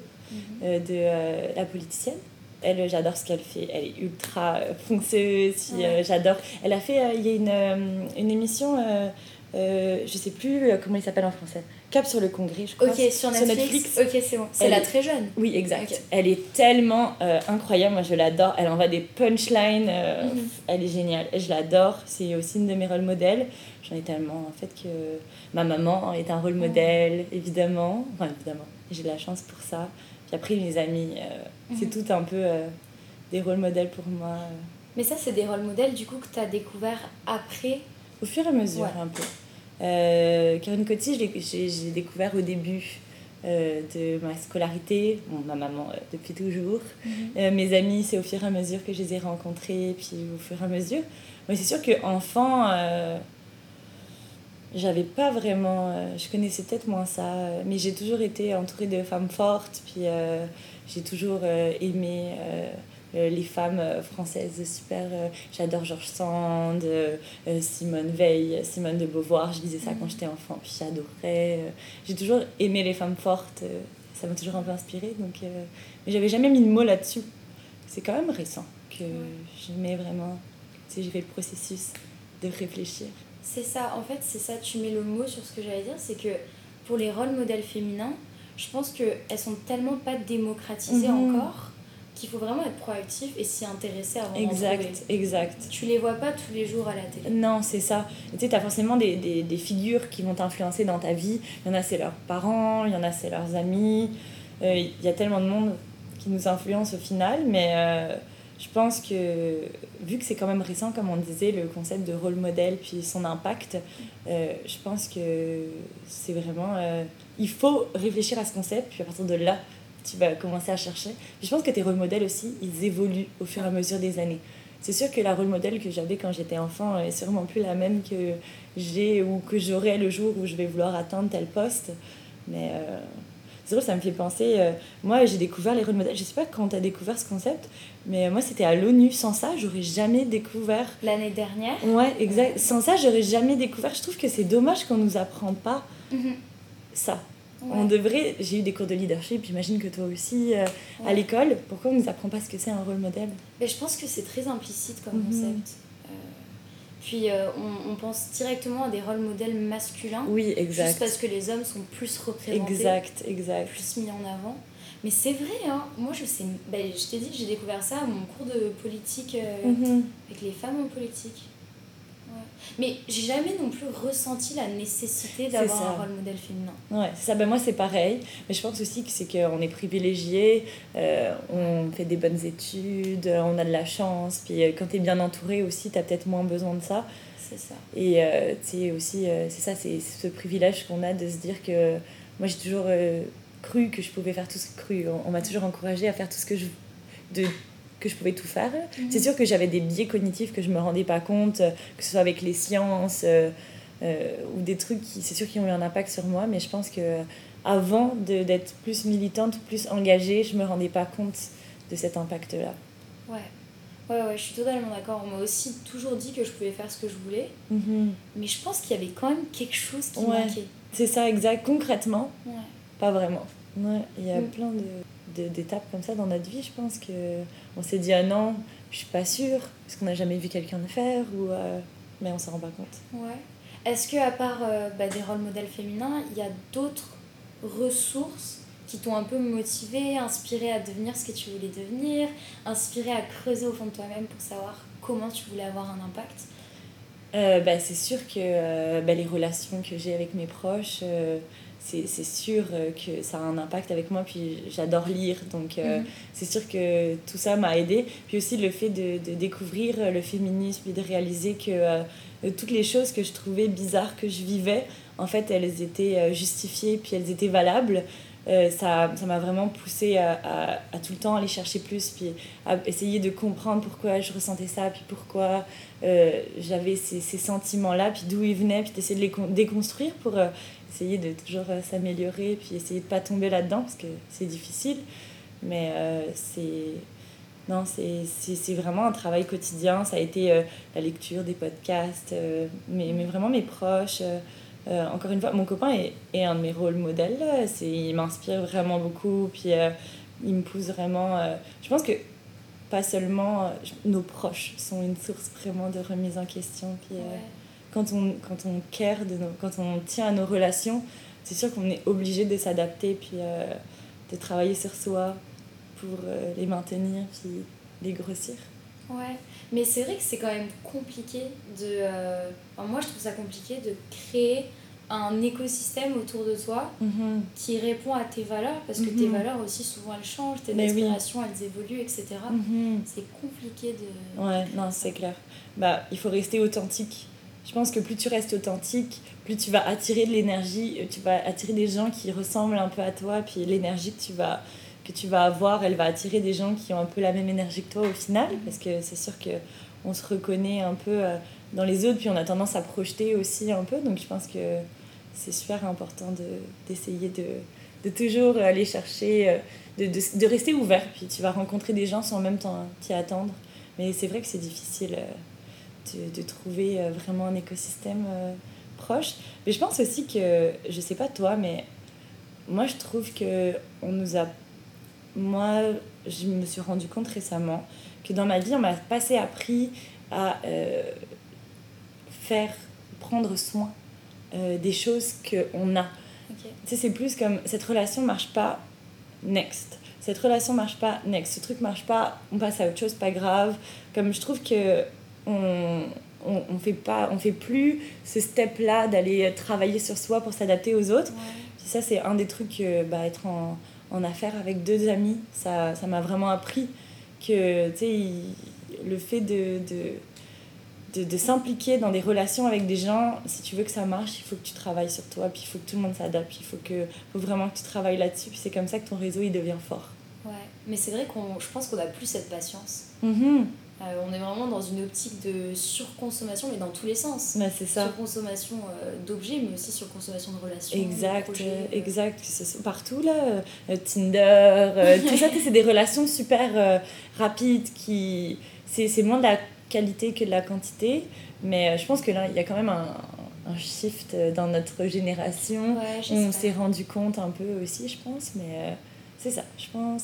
de La politicienne elle, j'adore ce qu'elle fait. Elle est ultra euh, fonceuse. euh, Ouais. j'adore. Elle a fait, euh, il y a une, euh, une émission, euh, euh, je sais plus euh, comment il s'appelle en français. Cap sur le congrès, je crois. Ok, sur Netflix. Ok, c'est bon. C'est Elle la est- très jeune. Oui, exact. Elle est tellement euh, incroyable. Moi, je l'adore. Elle envoie des punchlines. euh, Mhm. Elle est géniale. Je l'adore. C'est aussi une de mes rôles modèles. J'en ai tellement, en fait, que ma maman est un rôle modèle, évidemment. Enfin, évidemment. J'ai de la chance pour ça. Puis après, mes amis, euh, c'est tout un peu euh, des rôles modèles pour moi. euh, Mais ça, c'est des rôles modèles du coup que tu as découvert après. Au fur et à mesure, Ouais. un peu. Euh, Karine Coty, j'ai découvert au début euh, de ma scolarité, bon, ma maman euh, depuis toujours. Euh, mes amis, c'est au fur et à mesure que je les ai rencontrés, puis au fur et à mesure. Mais c'est sûr qu'enfant, j'avais pas vraiment. euh, je connaissais peut-être moins ça, euh, mais j'ai toujours été entourée de femmes fortes, puis euh, j'ai toujours aimé. les femmes françaises super j'adore George Sand Simone Veil Simone de Beauvoir je lisais ça quand j'étais enfant puis j'adorais j'ai toujours aimé les femmes fortes ça m'a toujours un peu inspirée donc mais j'avais jamais mis de mots là-dessus c'est quand même récent que j'aimais vraiment tu sais j'ai fait le processus de réfléchir C'est ça, en fait, c'est ça, tu mets le mot sur ce que j'allais dire, c'est que pour les rôles modèles féminins, je pense qu'elles sont tellement pas démocratisées Mhm. encore qu'il faut vraiment être proactif et s'y intéresser avant exact exact Tu les vois pas tous les jours à la télé. Non, c'est ça. Tu sais, tu as forcément des, des, des figures qui vont t'influencer dans ta vie. Il y en a, c'est leurs parents, il y en a, c'est leurs amis. Euh, Il y a tellement de monde qui nous influence au final, mais euh, je pense que, vu que c'est quand même récent, comme on disait, le concept de rôle modèle, puis son impact, euh, je pense que c'est vraiment... euh, il faut réfléchir à ce concept, puis à partir de là, tu vas commencer à chercher. Je pense que tes rôles modèles aussi, ils évoluent au fur et à mesure des années. C'est sûr que la rôle modèle que j'avais quand j'étais enfant est sûrement plus la même que j'ai ou que j'aurai le jour où je vais vouloir atteindre tel poste. Mais euh, c'est drôle, ça me fait penser. euh, moi, j'ai découvert les rôles modèles. Je sais pas quand tu as découvert ce concept, mais moi, c'était à l'ONU. Sans ça, j'aurais jamais découvert. L'année dernière, Ouais, exact. Sans ça, j'aurais jamais découvert. Je trouve que c'est dommage qu'on nous apprend pas Mhm. ça. Ouais. On devrait. J'ai eu des cours de leadership, j'imagine que toi aussi, euh, à l'école. Pourquoi on nous apprend pas ce que c'est un rôle modèle? Mais je pense que c'est très implicite comme Mhm. concept. Puis euh, on, on pense directement à des rôles modèles masculins, Oui, juste exact. parce que les hommes sont plus représentés. Exact, exact. plus mis en avant. Mais c'est vrai, hein. moi je sais, ben, je t'ai dit, j'ai découvert ça à mon cours de politique euh, Mhm. avec les femmes en politique. Mais j'ai jamais non plus ressenti la nécessité d'avoir un rôle modèle féminin. Ouais, c'est ça. Ben moi, c'est pareil. Mais je pense aussi que c'est qu'on est privilégié, euh, on fait des bonnes études, euh, on a de la chance. Puis euh, quand tu es bien entouré aussi, tu as peut-être moins besoin de ça. C'est ça. Et euh, sais, aussi, euh, c'est ça, c'est ce privilège qu'on a de se dire que moi, j'ai toujours cru que je pouvais faire tout ce cru. On, on m'a toujours encouragé à faire tout ce que je, de, que je pouvais tout faire. C'est sûr que j'avais des biais cognitifs que je me rendais pas compte, euh, que ce soit avec les sciences euh, euh, ou des trucs qui, c'est sûr, qui ont eu un impact sur moi. Mais je pense que avant de- d'être plus militante plus engagée, je me rendais pas compte de cet impact-là. Ouais. Ouais, ouais, je suis totalement d'accord. On m'a aussi toujours dit que je pouvais faire ce que je voulais. Mais je pense qu'il y avait quand même quelque chose qui Ouais. manquait. C'est ça, exact. Concrètement, Ouais. Pas vraiment. Ouais, il y a Mm. plein de- d'étapes comme ça dans notre vie, je pense que on s'est dit ah non, je suis pas sûre, parce qu'on n'a jamais vu quelqu'un le faire, ou, euh, mais on s'en rend pas compte. Ouais. Est-ce que à part euh, bah, des rôles modèles féminins, il y a d'autres ressources qui t'ont un peu motivé, inspiré à devenir ce que tu voulais devenir, inspiré à creuser au fond de toi-même pour savoir comment tu voulais avoir un impact? Euh, bah, c'est sûr que euh, bah, les relations que j'ai avec mes proches, euh, c'est, sûr euh, que ça a un impact avec moi. Puis j'adore lire, donc euh, Mhm. c'est sûr que tout ça m'a aidé. Puis aussi le fait de, de découvrir euh, le féminisme et de réaliser que euh, toutes les choses que je trouvais bizarres que je vivais, en fait, elles étaient justifiées, puis elles étaient valables. Euh, ça, ça m'a vraiment poussé à, à, à tout le temps aller chercher plus, puis à essayer de comprendre pourquoi je ressentais ça, puis pourquoi euh, j'avais ces, ces sentiments-là, puis d'où ils venaient, puis d'essayer de les con- déconstruire pour euh, essayer de toujours euh, s'améliorer, puis essayer de pas tomber là-dedans, parce que c'est difficile. Mais euh, c'est... Non, c'est vraiment un travail quotidien. Ça a été euh, la lecture des podcasts, mais, mais vraiment mes proches. encore une fois, mon copain est, est un de mes rôles modèles. là. Il m'inspire vraiment beaucoup. Puis il me pousse vraiment. je pense que pas seulement. nos proches sont une source vraiment de remise en question. Puis, quand, on, quand on care, de quand on tient à nos relations, c'est sûr qu'on est obligé de s'adapter, puis de travailler sur soi pour les maintenir, puis les grossir. Ouais, mais c'est vrai que c'est quand même compliqué de. moi, je trouve ça compliqué de créer un écosystème autour de toi mhm. qui répond à tes valeurs, parce que tes mhm. valeurs aussi, souvent, elles changent, tes aspirations, elles évoluent, etc. Mhm. C'est compliqué de... Ouais, non, c'est clair. Bah, il faut rester authentique. Je pense que plus tu restes authentique, plus tu vas attirer de l'énergie, euh, tu vas attirer des gens qui ressemblent un peu à toi, puis l'énergie que tu vas que tu vas avoir, elle va attirer des gens qui ont un peu la même énergie que toi au final, parce que c'est sûr que on se reconnaît un peu euh, dans les autres, puis on a tendance à projeter aussi un peu. Donc je pense que c'est super important d'essayer de, de, toujours aller chercher, euh, de, de, de, rester ouvert. Puis tu vas rencontrer des gens sans même t'y attendre. Mais c'est vrai que c'est difficile de, de, trouver euh, vraiment un écosystème proche. Mais je pense aussi que, je sais pas toi, mais moi je trouve que on nous a. Moi, je me suis rendu compte récemment que dans ma vie, on m'a pas assez appris à faire prendre soin euh, des choses qu'on a. Tu sais, c'est plus comme cette relation marche pas, next. Cette relation marche pas, next. Ce truc marche pas, on passe à autre chose, pas grave. Comme je trouve que on, on, on fait pas on fait plus ce step là d'aller travailler sur soi pour s'adapter aux autres ça c'est un des trucs bah, être en, en affaires avec deux amis ça ça m'a vraiment appris que tu sais le fait de, de de, de s'impliquer dans des relations avec des gens, si tu veux que ça marche, il faut que tu travailles sur toi, puis il faut que tout le monde s'adapte, il faut, que, faut vraiment que tu travailles là-dessus, puis c'est comme ça que ton réseau il devient fort. Ouais, mais c'est vrai qu'on, je pense qu'on a plus cette patience. Mm-hmm. Euh, on est vraiment dans une optique de surconsommation, mais dans tous les sens. Bah, c'est ça. Surconsommation euh, d'objets, mais aussi surconsommation de relations. Exact, euh, exact. Partout là, Tinder, tout ça, c'est des relations super rapides qui. C'est moins de la qualité que de la quantité. Mais euh, je pense que là, il y a quand même un, un shift dans notre génération. on s'est rendu compte un peu aussi, je pense. Mais euh, c'est ça, je pense.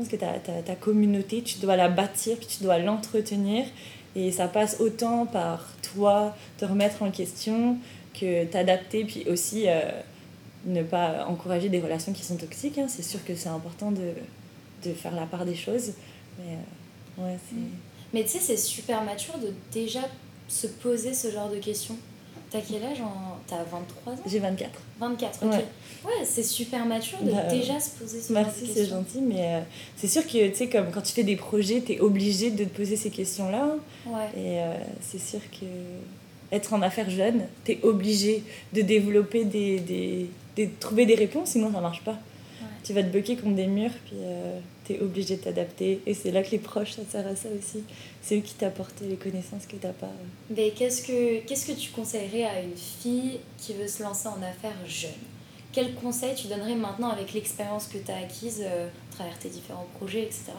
Pense que ta, ta, communauté, tu dois la bâtir, puis tu dois l'entretenir. Et ça passe autant par toi te remettre en question que t'adapter, puis aussi euh, ne pas encourager des relations qui sont toxiques. Hein. C'est sûr que c'est important de, de faire la part des choses. Mais ouais, c'est. Mm. Mais tu sais, c'est super mature de déjà se poser ce genre de questions. T'as quel âge en... T'as 23 ans J'ai 24. 24, ok. Ouais, ouais c'est super mature de bah, déjà se poser ce. Merci, c'est gentil, mais euh, c'est sûr que, tu sais, comme quand tu fais des projets, t'es obligé de te poser ces questions-là. Ouais. Et euh, c'est sûr que être en affaires jeune, t'es obligé de développer des, des, des, trouver des réponses, sinon ça marche pas. Tu vas te bloquer contre des murs, puis... Euh, obligé de t'adapter. Et c'est là que les proches, ça sert à ça aussi. C'est eux qui t'apportent les connaissances que t'as pas. Mais qu'est-ce que, qu'est-ce que tu conseillerais à une fille qui veut se lancer en affaires jeune Quel conseil tu donnerais maintenant avec l'expérience que tu as acquise euh, à travers tes différents projets, etc.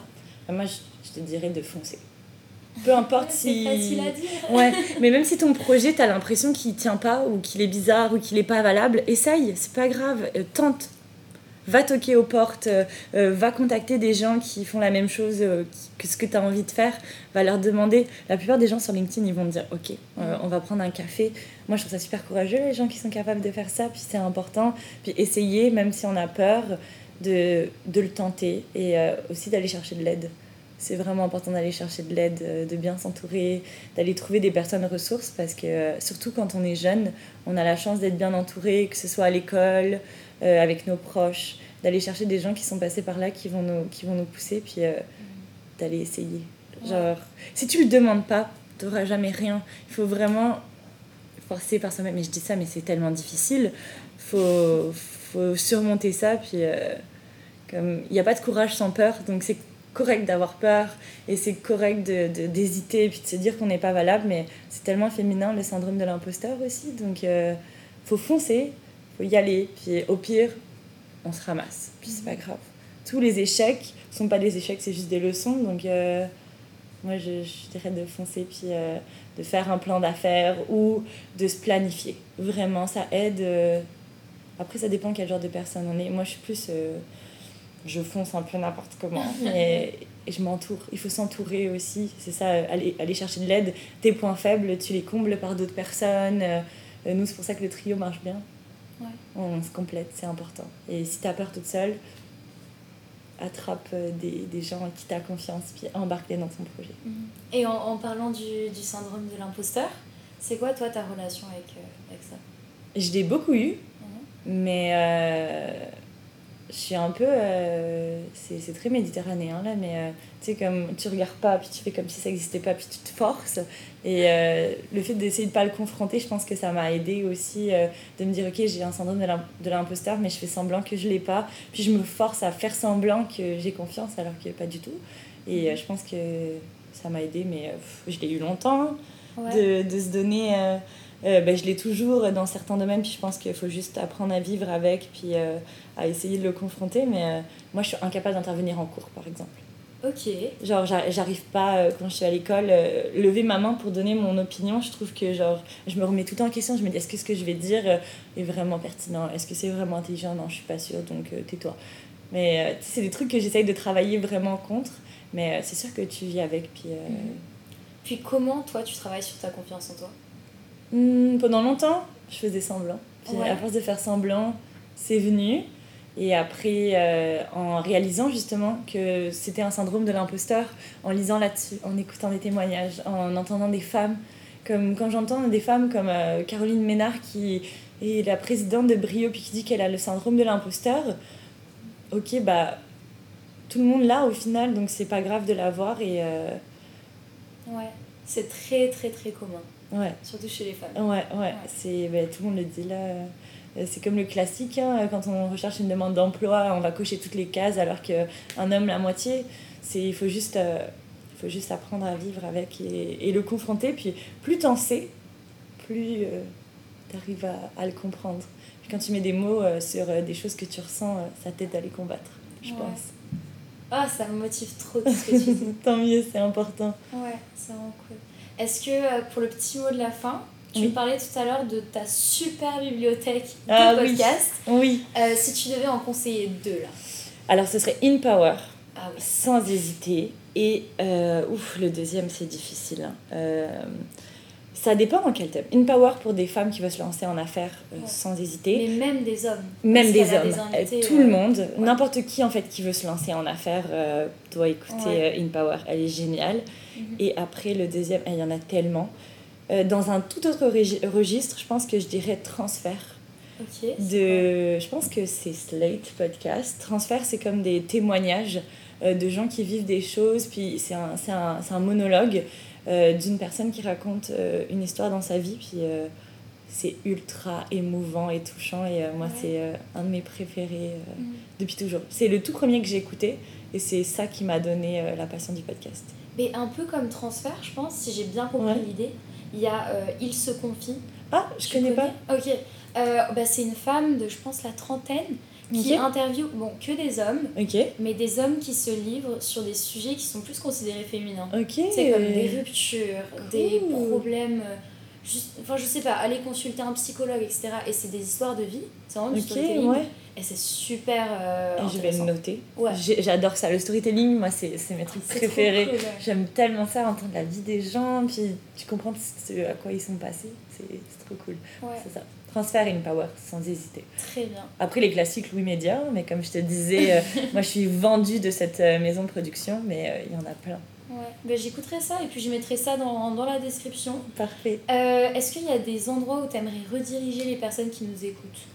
Ah, moi, je, te dirais de foncer. Peu importe si. C'est facile à dire. ouais, mais même si ton projet, tu as l'impression qu'il tient pas, ou qu'il est bizarre, ou qu'il est pas valable, essaye, c'est pas grave. Euh, tente, va toquer aux portes, euh, euh, va contacter des gens qui font la même chose euh, que ce que tu as envie de faire, va leur demander. La plupart des gens sur LinkedIn, ils vont dire Ok, on va prendre un café. Moi, je trouve ça super courageux, les gens qui sont capables de faire ça, puis c'est important. Puis essayer, même si on a peur, de, de le tenter et aussi d'aller chercher de l'aide. C'est vraiment important d'aller chercher de l'aide, de bien s'entourer, d'aller trouver des personnes ressources parce que surtout quand on est jeune, on a la chance d'être bien entouré, que ce soit à l'école, euh, avec nos proches, d'aller chercher des gens qui sont passés par là, qui vont nous, qui vont nous pousser, puis euh, d'aller essayer. Genre, si tu le demandes pas, tu n'auras jamais rien. Il faut vraiment forcer par soi-même. Mais je dis ça, mais c'est tellement difficile. Il faut, faut surmonter ça, puis euh, comme il n'y a pas de courage sans peur, donc c'est correct d'avoir peur et c'est correct d'hésiter de, d'hésiter et puis de se dire qu'on n'est pas valable mais c'est tellement féminin le syndrome de l'imposteur aussi donc il faut foncer faut y aller. Puis au pire, on se ramasse. Puis c'est pas grave. Tous les échecs sont pas des échecs, c'est juste des leçons. Donc euh, moi, je, je, dirais de foncer, puis euh, de faire un plan d'affaires ou de se planifier. Vraiment, ça aide. Euh, après, ça dépend quel genre de personne on est. Moi, je suis plus. je fonce un peu n'importe comment. Mais et je m'entoure. Il faut s'entourer aussi. C'est ça, aller, aller chercher de l'aide. Tes points faibles, tu les combles par d'autres personnes. Nous, c'est pour ça que le trio marche bien. Ouais. On se complète, c'est important. Et si tu as peur toute seule, attrape euh, des, des gens qui t'as confiance, puis embarque-les dans ton projet. Et en, en parlant du, du syndrome de l'imposteur, c'est quoi toi ta relation avec, euh, avec ça? Je l'ai beaucoup eu, mais euh, je suis un peu. euh, c'est très méditerranéen là, mais euh, tu sais, comme tu regardes pas, puis tu fais comme si ça n'existait pas, puis tu te forces. Et euh, le fait d'essayer de pas le confronter, je pense que ça m'a aidé aussi euh, de me dire ok, j'ai un syndrome de l'im- de l'imposteur, mais je fais semblant que je l'ai pas. Puis je me force à faire semblant que j'ai confiance alors que pas du tout. Et je pense que ça m'a aidé, mais pff, je l'ai eu longtemps hein, Ouais. de, de se donner. Euh, ben, je l'ai toujours dans certains domaines, puis je pense qu'il faut juste apprendre à vivre avec, puis euh, à essayer de le confronter. Mais euh, moi, je suis incapable d'intervenir en cours, par exemple. Ok. Genre, j'a- j'arrive pas, quand je suis à l'école, lever ma main pour donner mon opinion. Je trouve que, genre, je me remets tout le temps en question. Je me dis, est-ce que ce que je vais dire est vraiment pertinent? Est-ce que c'est vraiment intelligent? Non, je suis pas sûre, donc tais-toi. Mais c'est des trucs que j'essaye de travailler vraiment contre. Mais c'est sûr que tu vis avec, puis... euh, Puis comment toi tu travailles sur ta confiance en toi? Hmm, pendant longtemps, je faisais semblant. Puis Ouais. à force de faire semblant, c'est venu. Et après, euh, en réalisant justement que c'était un syndrome de l'imposteur, en lisant là-dessus, en écoutant des témoignages, en entendant des femmes, comme quand j'entends des femmes comme euh, Caroline Ménard qui est la présidente de Brio puis qui dit qu'elle a le syndrome de l'imposteur, ok, bah tout le monde l'a au final, donc c'est pas grave de l'avoir et euh, Ouais. C'est très très très commun, ouais. surtout chez les femmes. Ouais, ouais, c'est ben, tout le monde le dit là. Euh, C'est comme le classique, hein, quand on recherche une demande d'emploi, on va cocher toutes les cases alors qu'un homme la moitié. C'est il faut juste euh, faut juste apprendre à vivre avec et, et le confronter puis plus t'en sais, plus tu arrives à, à le comprendre. Puis quand tu mets des mots euh, sur euh, des choses que tu ressens, euh, ça t'aide à les combattre, je Ouais. pense. Ah, ça me motive trop tout ce que tu dis. Tant mieux, c'est important. Ouais, c'est vraiment cool. Est-ce que euh, pour le petit mot de la fin, tu Oui. me parlais tout à l'heure de ta super bibliothèque de Ah oui. podcast? Oui. Euh, si tu devais en conseiller deux là. Alors ce serait In Power. Ah oui. sans hésiter. Et euh, ouf, le deuxième, c'est difficile. hein. Euh, ça dépend dans quel thème. In Power pour des femmes qui veulent se lancer en affaires euh, Ouais. sans hésiter. Mais même des hommes. Même des hommes, Euh, invités, tout euh, le monde, n'importe qui en fait qui veut se lancer en affaires euh, doit écouter euh, In Power. Elle est géniale. Mhm. Et après le deuxième, il y en a tellement. Euh, dans un tout autre registre, je pense que je dirais transfert. Ok. de je pense que c'est Slate podcast transfert c'est comme des témoignages euh, de gens qui vivent des choses puis c'est un, c'est un, c'est un monologue euh, d'une personne qui raconte euh, une histoire dans sa vie puis euh, c'est ultra émouvant et touchant et moi Ouais. c'est un de mes préférés Mhm. depuis toujours c'est le tout premier que j'ai écouté et c'est ça qui m'a donné la passion du podcast Mais un peu comme transfert, je pense, si j'ai bien compris Ouais. l'idée. Il y a Il se confie. ah je Tu connais pas Ok. Bah, c'est une femme de, je pense, la trentaine qui Ok. interviewe, bon, que des hommes, mais des hommes qui se livrent sur des sujets qui sont plus considérés féminins. C'est comme des ruptures, des problèmes. euh, Juste, enfin, je sais pas, aller consulter un psychologue, etc. Et c'est des histoires de vie, c'est vraiment du storytelling. ouais Et c'est super. euh, Et je vais le noter. Ouais. J'adore ça. Le storytelling, moi, c'est mes trucs préférés. cool, ouais. J'aime tellement ça, entendre la vie des gens, puis tu comprends ce à quoi ils sont passés. C'est trop cool. C'est ça. Transfert in power, sans hésiter. très bien. Après, les classiques Louis Média, mais comme je te disais, euh, moi, je suis vendue de cette euh, maison de production, mais euh, il y en a plein. Ouais. Ben, J'écouterai ça et puis je mettrai ça dans, dans la description. Parfait. Euh, Est-ce qu'il y a des endroits où tu aimerais rediriger les personnes qui nous écoutent?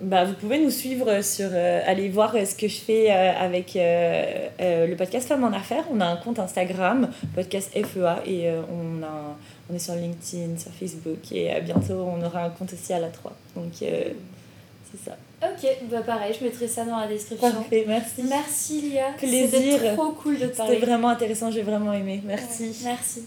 Bah, vous pouvez nous suivre sur. euh, aller voir euh, ce que je fais euh, avec le podcast Femmes en Affaires. On a un compte Instagram, podcast FEA, et on, a, on est sur LinkedIn, sur Facebook et bientôt on aura un compte aussi à la 3. Donc euh, c'est ça. Ok, bah pareil, je mettrai ça dans la description. Parfait, merci. Merci Lia. Plaisir. C'était trop cool de te parler. C'était vraiment intéressant, j'ai vraiment aimé. Merci. Merci.